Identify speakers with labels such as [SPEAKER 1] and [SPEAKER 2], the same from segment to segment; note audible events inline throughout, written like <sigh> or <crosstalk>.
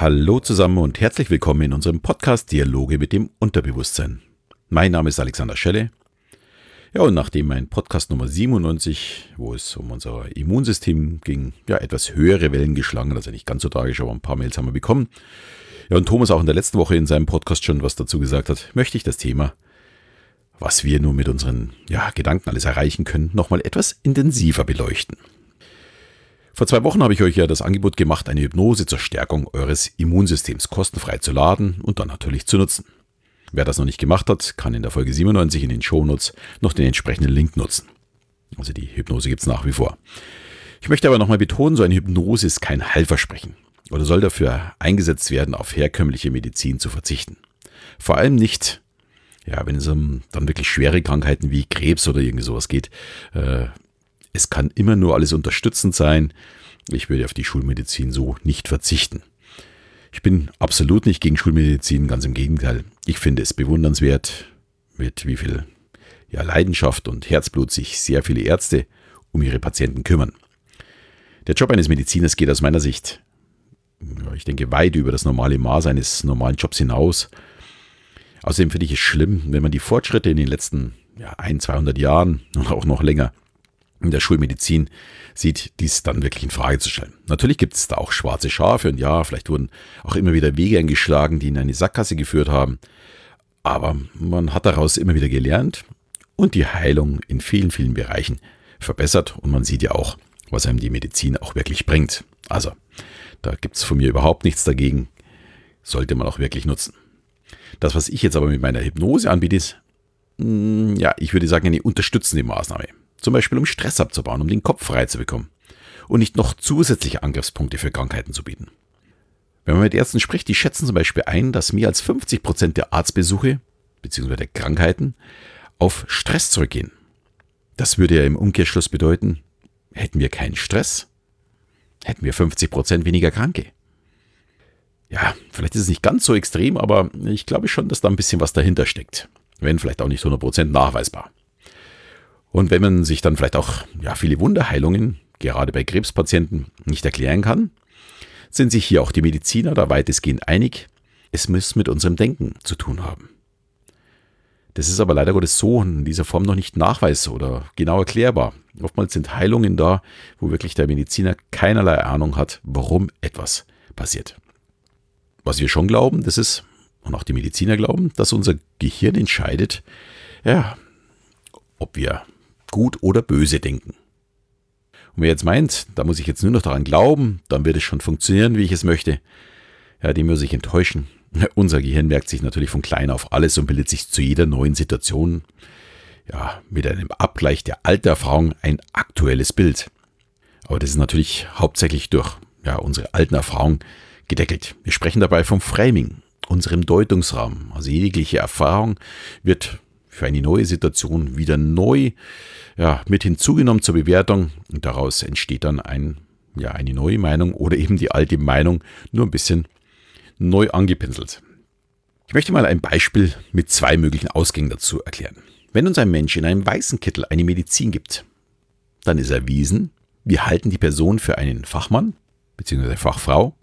[SPEAKER 1] Hallo zusammen und herzlich willkommen in unserem Podcast Dialoge mit dem Unterbewusstsein. Mein Name ist Alexander Schelle. Ja, und nachdem mein Podcast Nummer 97, wo es um unser Immunsystem ging, ja, etwas höhere Wellen geschlagen hat, also nicht ganz so tragisch, aber ein paar Mails haben wir bekommen. Ja, und Thomas auch in der letzten Woche in seinem Podcast schon was dazu gesagt hat, möchte ich das Thema, was wir nur mit unseren ja, Gedanken alles erreichen können, nochmal etwas intensiver beleuchten. Vor zwei Wochen habe ich euch ja das Angebot gemacht, eine Hypnose zur Stärkung eures Immunsystems kostenfrei zu laden und dann natürlich zu nutzen. Wer das noch nicht gemacht hat, kann in der Folge 97 in den Shownotes noch den entsprechenden Link nutzen. Also die Hypnose gibt es nach wie vor. Ich möchte aber nochmal betonen, so eine Hypnose ist kein Heilversprechen oder soll dafür eingesetzt werden, auf herkömmliche Medizin zu verzichten. Vor allem nicht, ja, wenn es um dann wirklich schwere Krankheiten wie Krebs oder irgendwie sowas geht, äh, es kann immer nur alles unterstützend sein. Ich würde auf die Schulmedizin so nicht verzichten. Ich bin absolut nicht gegen Schulmedizin, ganz im Gegenteil. Ich finde es bewundernswert, mit wie viel ja, Leidenschaft und Herzblut sich sehr viele Ärzte um ihre Patienten kümmern. Der Job eines Mediziners geht aus meiner Sicht, ja, ich denke, weit über das normale Maß eines normalen Jobs hinaus. Außerdem finde ich es schlimm, wenn man die Fortschritte in den letzten ja, ein, 200 Jahren und auch noch länger in der Schulmedizin sieht, dies dann wirklich in Frage zu stellen. Natürlich gibt es da auch schwarze Schafe und ja, vielleicht wurden auch immer wieder Wege eingeschlagen, die in eine Sackgasse geführt haben. Aber man hat daraus immer wieder gelernt und die Heilung in vielen, vielen Bereichen verbessert und man sieht ja auch, was einem die Medizin auch wirklich bringt. Also, da gibt es von mir überhaupt nichts dagegen. Sollte man auch wirklich nutzen. Das, was ich jetzt aber mit meiner Hypnose anbiete, ist, mm, ja, ich würde sagen, eine unterstützende Maßnahme. Zum Beispiel, um Stress abzubauen, um den Kopf frei zu bekommen. Und nicht noch zusätzliche Angriffspunkte für Krankheiten zu bieten. Wenn man mit Ärzten spricht, die schätzen zum Beispiel ein, dass mehr als 50 Prozent der Arztbesuche bzw. der Krankheiten auf Stress zurückgehen. Das würde ja im Umkehrschluss bedeuten, hätten wir keinen Stress, hätten wir 50 Prozent weniger Kranke. Ja, vielleicht ist es nicht ganz so extrem, aber ich glaube schon, dass da ein bisschen was dahinter steckt. Wenn vielleicht auch nicht 100 Prozent nachweisbar. Und wenn man sich dann vielleicht auch ja, viele Wunderheilungen, gerade bei Krebspatienten, nicht erklären kann, sind sich hier auch die Mediziner da weitestgehend einig, es muss mit unserem Denken zu tun haben. Das ist aber leider Gottes so in dieser Form noch nicht nachweis- oder genau erklärbar. Oftmals sind Heilungen da, wo wirklich der Mediziner keinerlei Ahnung hat, warum etwas passiert. Was wir schon glauben, das ist, und auch die Mediziner glauben, dass unser Gehirn entscheidet, ja, ob wir gut oder böse denken. Und wer jetzt meint, da muss ich jetzt nur noch daran glauben, dann wird es schon funktionieren, wie ich es möchte, ja, dem muss ich enttäuschen. <laughs> Unser Gehirn merkt sich natürlich von klein auf alles und bildet sich zu jeder neuen Situation, ja, mit einem Abgleich der alten Erfahrung ein aktuelles Bild. Aber das ist natürlich hauptsächlich durch ja, unsere alten Erfahrungen gedeckelt. Wir sprechen dabei vom Framing, unserem Deutungsrahmen. Also jegliche Erfahrung wird für eine neue Situation wieder neu ja, mit hinzugenommen zur Bewertung und daraus entsteht dann ein, ja, eine neue Meinung oder eben die alte Meinung nur ein bisschen neu angepinselt. Ich möchte mal ein Beispiel mit zwei möglichen Ausgängen dazu erklären. Wenn uns ein Mensch in einem weißen Kittel eine Medizin gibt, dann ist erwiesen, wir halten die Person für einen Fachmann bzw. Fachfrau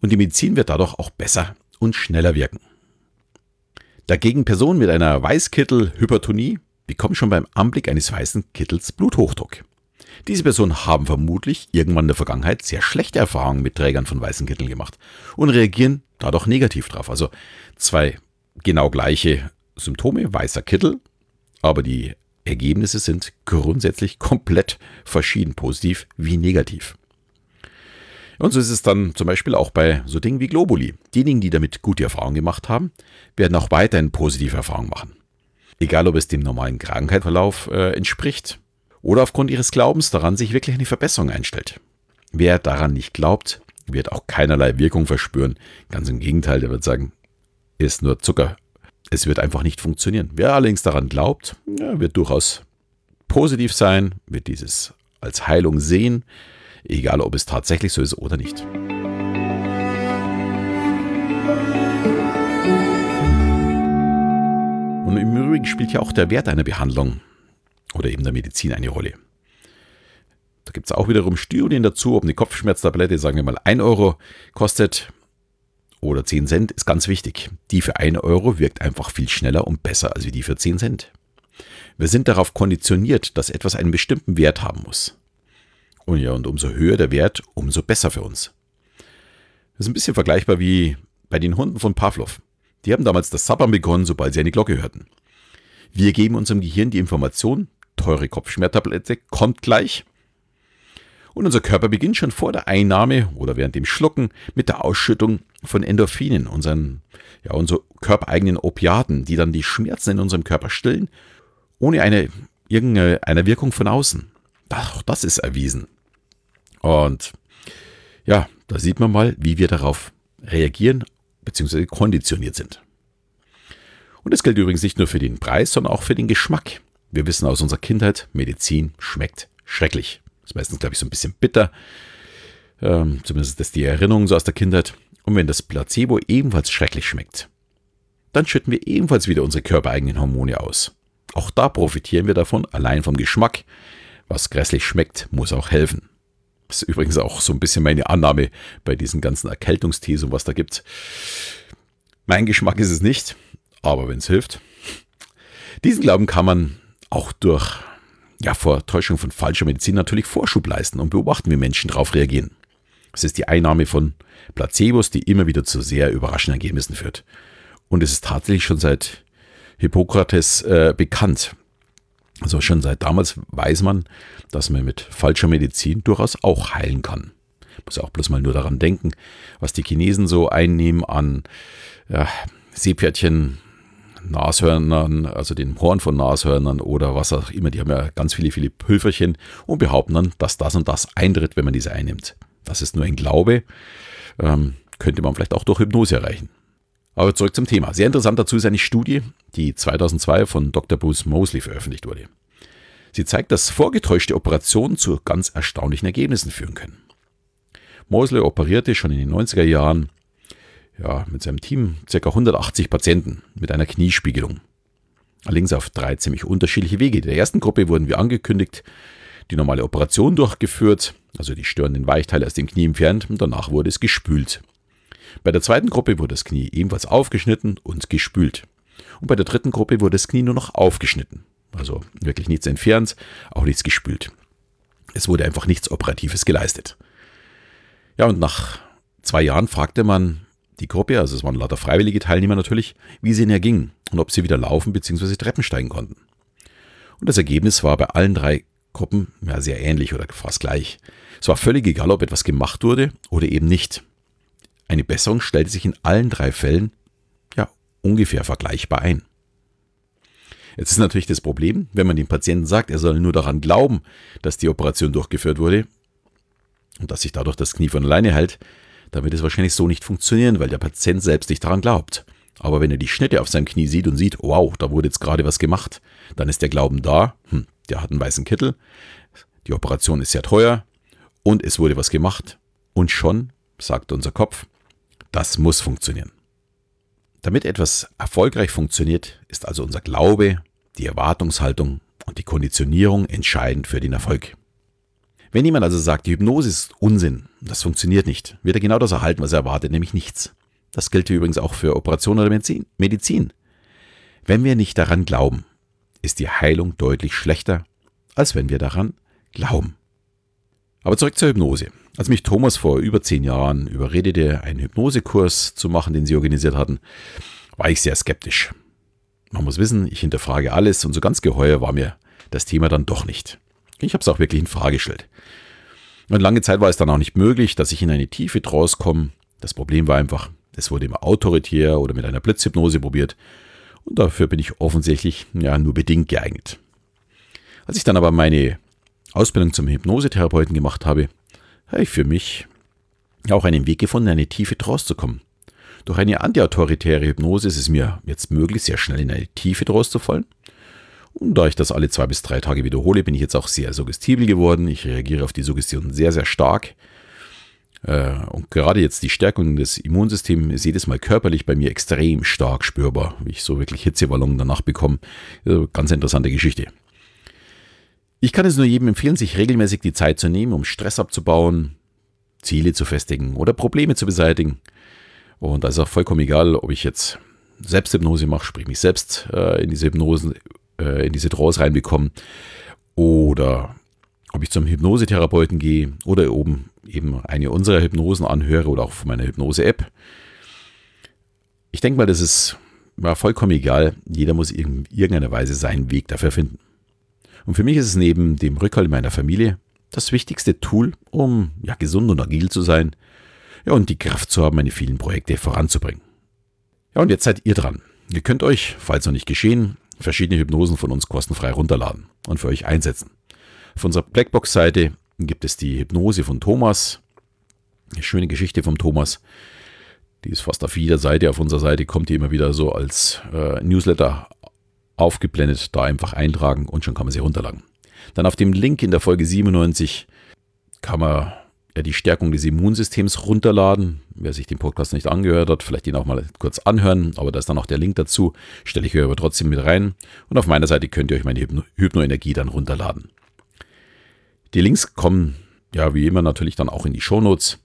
[SPEAKER 1] und die Medizin wird dadurch auch besser und schneller wirken. Dagegen Personen mit einer Weißkittel-Hypertonie bekommen schon beim Anblick eines weißen Kittels Bluthochdruck. Diese Personen haben vermutlich irgendwann in der Vergangenheit sehr schlechte Erfahrungen mit Trägern von weißen Kitteln gemacht und reagieren dadurch negativ drauf. Also zwei genau gleiche Symptome, weißer Kittel, aber die Ergebnisse sind grundsätzlich komplett verschieden, positiv wie negativ. Und so ist es dann zum Beispiel auch bei so Dingen wie Globuli. Diejenigen, die damit gute Erfahrungen gemacht haben, werden auch weiterhin positive Erfahrungen machen. Egal, ob es dem normalen Krankheitsverlauf äh, entspricht oder aufgrund ihres Glaubens daran sich wirklich eine Verbesserung einstellt. Wer daran nicht glaubt, wird auch keinerlei Wirkung verspüren. Ganz im Gegenteil, der wird sagen, ist nur Zucker. Es wird einfach nicht funktionieren. Wer allerdings daran glaubt, ja, wird durchaus positiv sein, wird dieses als Heilung sehen, egal ob es tatsächlich so ist oder nicht. Und im Übrigen spielt ja auch der Wert einer Behandlung oder eben der Medizin eine Rolle. Da gibt es auch wiederum Studien dazu, ob eine Kopfschmerztablette, sagen wir mal, 1 Euro kostet oder 10 Cent, ist ganz wichtig. Die für 1 Euro wirkt einfach viel schneller und besser als die für 10 Cent. Wir sind darauf konditioniert, dass etwas einen bestimmten Wert haben muss. Und ja, und umso höher der Wert, umso besser für uns. Das ist ein bisschen vergleichbar wie bei den Hunden von Pavlov. Die haben damals das Sabbern begonnen, sobald sie eine Glocke hörten. Wir geben unserem Gehirn die Information, teure Kopfschmerztablette kommt gleich. Und unser Körper beginnt schon vor der Einnahme oder während dem Schlucken mit der Ausschüttung von Endorphinen, unseren, ja, unsere körpereigenen Opiaten, die dann die Schmerzen in unserem Körper stillen, ohne eine, irgendeine Wirkung von außen. Auch das ist erwiesen. Und ja, da sieht man mal, wie wir darauf reagieren bzw. konditioniert sind. Und das gilt übrigens nicht nur für den Preis, sondern auch für den Geschmack. Wir wissen aus unserer Kindheit, Medizin schmeckt schrecklich. Das ist meistens, glaube ich, so ein bisschen bitter. Ähm, zumindest ist die Erinnerung so aus der Kindheit. Und wenn das Placebo ebenfalls schrecklich schmeckt, dann schütten wir ebenfalls wieder unsere körpereigenen Hormone aus. Auch da profitieren wir davon, allein vom Geschmack. Was grässlich schmeckt, muss auch helfen. Das ist übrigens auch so ein bisschen meine Annahme bei diesen ganzen Erkältungsthesen, was da gibt. Mein Geschmack ist es nicht, aber wenn es hilft. Diesen Glauben kann man auch durch ja, vor von falscher Medizin natürlich Vorschub leisten und beobachten, wie Menschen darauf reagieren. Es ist die Einnahme von Placebos, die immer wieder zu sehr überraschenden Ergebnissen führt. Und es ist tatsächlich schon seit Hippokrates äh, bekannt. Also schon seit damals weiß man, dass man mit falscher Medizin durchaus auch heilen kann. Muss auch bloß mal nur daran denken, was die Chinesen so einnehmen an ja, Seepferdchen, Nashörnern, also den Horn von Nashörnern oder was auch immer. Die haben ja ganz viele, viele Pülferchen und behaupten dann, dass das und das eintritt, wenn man diese einnimmt. Das ist nur ein Glaube. Ähm, könnte man vielleicht auch durch Hypnose erreichen. Aber zurück zum Thema. Sehr interessant dazu ist eine Studie, die 2002 von Dr. Bruce Mosley veröffentlicht wurde. Sie zeigt, dass vorgetäuschte Operationen zu ganz erstaunlichen Ergebnissen führen können. Mosley operierte schon in den 90er Jahren ja, mit seinem Team ca. 180 Patienten mit einer Kniespiegelung. Allerdings auf drei ziemlich unterschiedliche Wege. In der ersten Gruppe wurden wir angekündigt, die normale Operation durchgeführt, also die störenden Weichteile aus dem Knie entfernt und danach wurde es gespült. Bei der zweiten Gruppe wurde das Knie ebenfalls aufgeschnitten und gespült. Und bei der dritten Gruppe wurde das Knie nur noch aufgeschnitten. Also wirklich nichts entfernt, auch nichts gespült. Es wurde einfach nichts Operatives geleistet. Ja, und nach zwei Jahren fragte man die Gruppe, also es waren lauter freiwillige Teilnehmer natürlich, wie es ihnen erging und ob sie wieder laufen bzw. Treppen steigen konnten. Und das Ergebnis war bei allen drei Gruppen ja, sehr ähnlich oder fast gleich. Es war völlig egal, ob etwas gemacht wurde oder eben nicht. Eine Besserung stellte sich in allen drei Fällen ja ungefähr vergleichbar ein. Jetzt ist natürlich das Problem, wenn man dem Patienten sagt, er soll nur daran glauben, dass die Operation durchgeführt wurde und dass sich dadurch das Knie von alleine hält, dann wird es wahrscheinlich so nicht funktionieren, weil der Patient selbst nicht daran glaubt. Aber wenn er die Schnitte auf seinem Knie sieht und sieht, wow, da wurde jetzt gerade was gemacht, dann ist der Glauben da, hm, der hat einen weißen Kittel, die Operation ist sehr teuer und es wurde was gemacht. Und schon, sagt unser Kopf, das muss funktionieren. Damit etwas erfolgreich funktioniert, ist also unser Glaube, die Erwartungshaltung und die Konditionierung entscheidend für den Erfolg. Wenn jemand also sagt, die Hypnose ist Unsinn, das funktioniert nicht, wird er genau das erhalten, was er erwartet, nämlich nichts. Das gilt übrigens auch für Operationen oder Medizin. Wenn wir nicht daran glauben, ist die Heilung deutlich schlechter, als wenn wir daran glauben. Aber zurück zur Hypnose. Als mich Thomas vor über zehn Jahren überredete, einen Hypnosekurs zu machen, den sie organisiert hatten, war ich sehr skeptisch. Man muss wissen, ich hinterfrage alles und so ganz geheuer war mir das Thema dann doch nicht. Ich habe es auch wirklich in Frage gestellt. Und lange Zeit war es dann auch nicht möglich, dass ich in eine tiefe Trance komme. Das Problem war einfach, es wurde immer autoritär oder mit einer Blitzhypnose probiert. Und dafür bin ich offensichtlich ja nur bedingt geeignet. Als ich dann aber meine Ausbildung zum Hypnosetherapeuten gemacht habe, habe ich für mich auch einen Weg gefunden, in eine tiefe Trance zu kommen. Durch eine antiautoritäre Hypnose ist es mir jetzt möglich, sehr schnell in eine tiefe Trance zu fallen. Und da ich das alle zwei bis drei Tage wiederhole, bin ich jetzt auch sehr suggestibel geworden. Ich reagiere auf die Suggestion sehr, sehr stark. Äh, und gerade jetzt die Stärkung des Immunsystems ist jedes Mal körperlich bei mir extrem stark spürbar, wie ich so wirklich Hitzeballon danach bekomme. Ganz interessante Geschichte. Ich kann es nur jedem empfehlen, sich regelmäßig die Zeit zu nehmen, um Stress abzubauen, Ziele zu festigen oder Probleme zu beseitigen. Und da ist auch vollkommen egal, ob ich jetzt Selbsthypnose mache, sprich mich selbst äh, in diese Hypnosen, äh, in diese Trance reinbekomme, oder ob ich zum Hypnosetherapeuten gehe oder oben eben eine unserer Hypnosen anhöre oder auch von meiner Hypnose-App. Ich denke mal, das ist ja, vollkommen egal. Jeder muss in irgendeiner Weise seinen Weg dafür finden. Und für mich ist es neben dem Rückhalt meiner Familie das wichtigste Tool, um ja, gesund und agil zu sein ja, und die Kraft zu haben, meine vielen Projekte voranzubringen. Ja, und jetzt seid ihr dran. Ihr könnt euch, falls noch nicht geschehen, verschiedene Hypnosen von uns kostenfrei runterladen und für euch einsetzen. Auf unserer Blackbox-Seite gibt es die Hypnose von Thomas. Eine schöne Geschichte vom Thomas. Die ist fast auf jeder Seite. Auf unserer Seite kommt die immer wieder so als äh, Newsletter aufgeblendet. Da einfach eintragen und schon kann man sie runterladen. Dann auf dem Link in der Folge 97 kann man ja, die Stärkung des Immunsystems runterladen. Wer sich den Podcast nicht angehört hat, vielleicht ihn auch mal kurz anhören, aber da ist dann auch der Link dazu. Stelle ich euch aber trotzdem mit rein. Und auf meiner Seite könnt ihr euch meine Hypno Hypnoenergie dann runterladen. Die Links kommen ja wie immer natürlich dann auch in die Shownotes.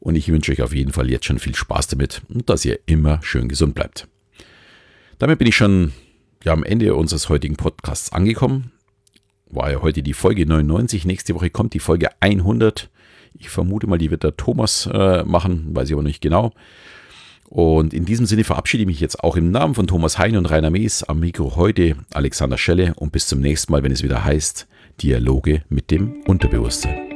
[SPEAKER 1] Und ich wünsche euch auf jeden Fall jetzt schon viel Spaß damit und dass ihr immer schön gesund bleibt. Damit bin ich schon ja, am Ende unseres heutigen Podcasts angekommen. War ja heute die Folge 99. Nächste Woche kommt die Folge 100. Ich vermute mal, die wird der Thomas äh, machen, weiß ich aber nicht genau. Und in diesem Sinne verabschiede ich mich jetzt auch im Namen von Thomas Hein und Rainer Mees am Mikro heute, Alexander Schelle und bis zum nächsten Mal, wenn es wieder heißt Dialoge mit dem Unterbewusstsein.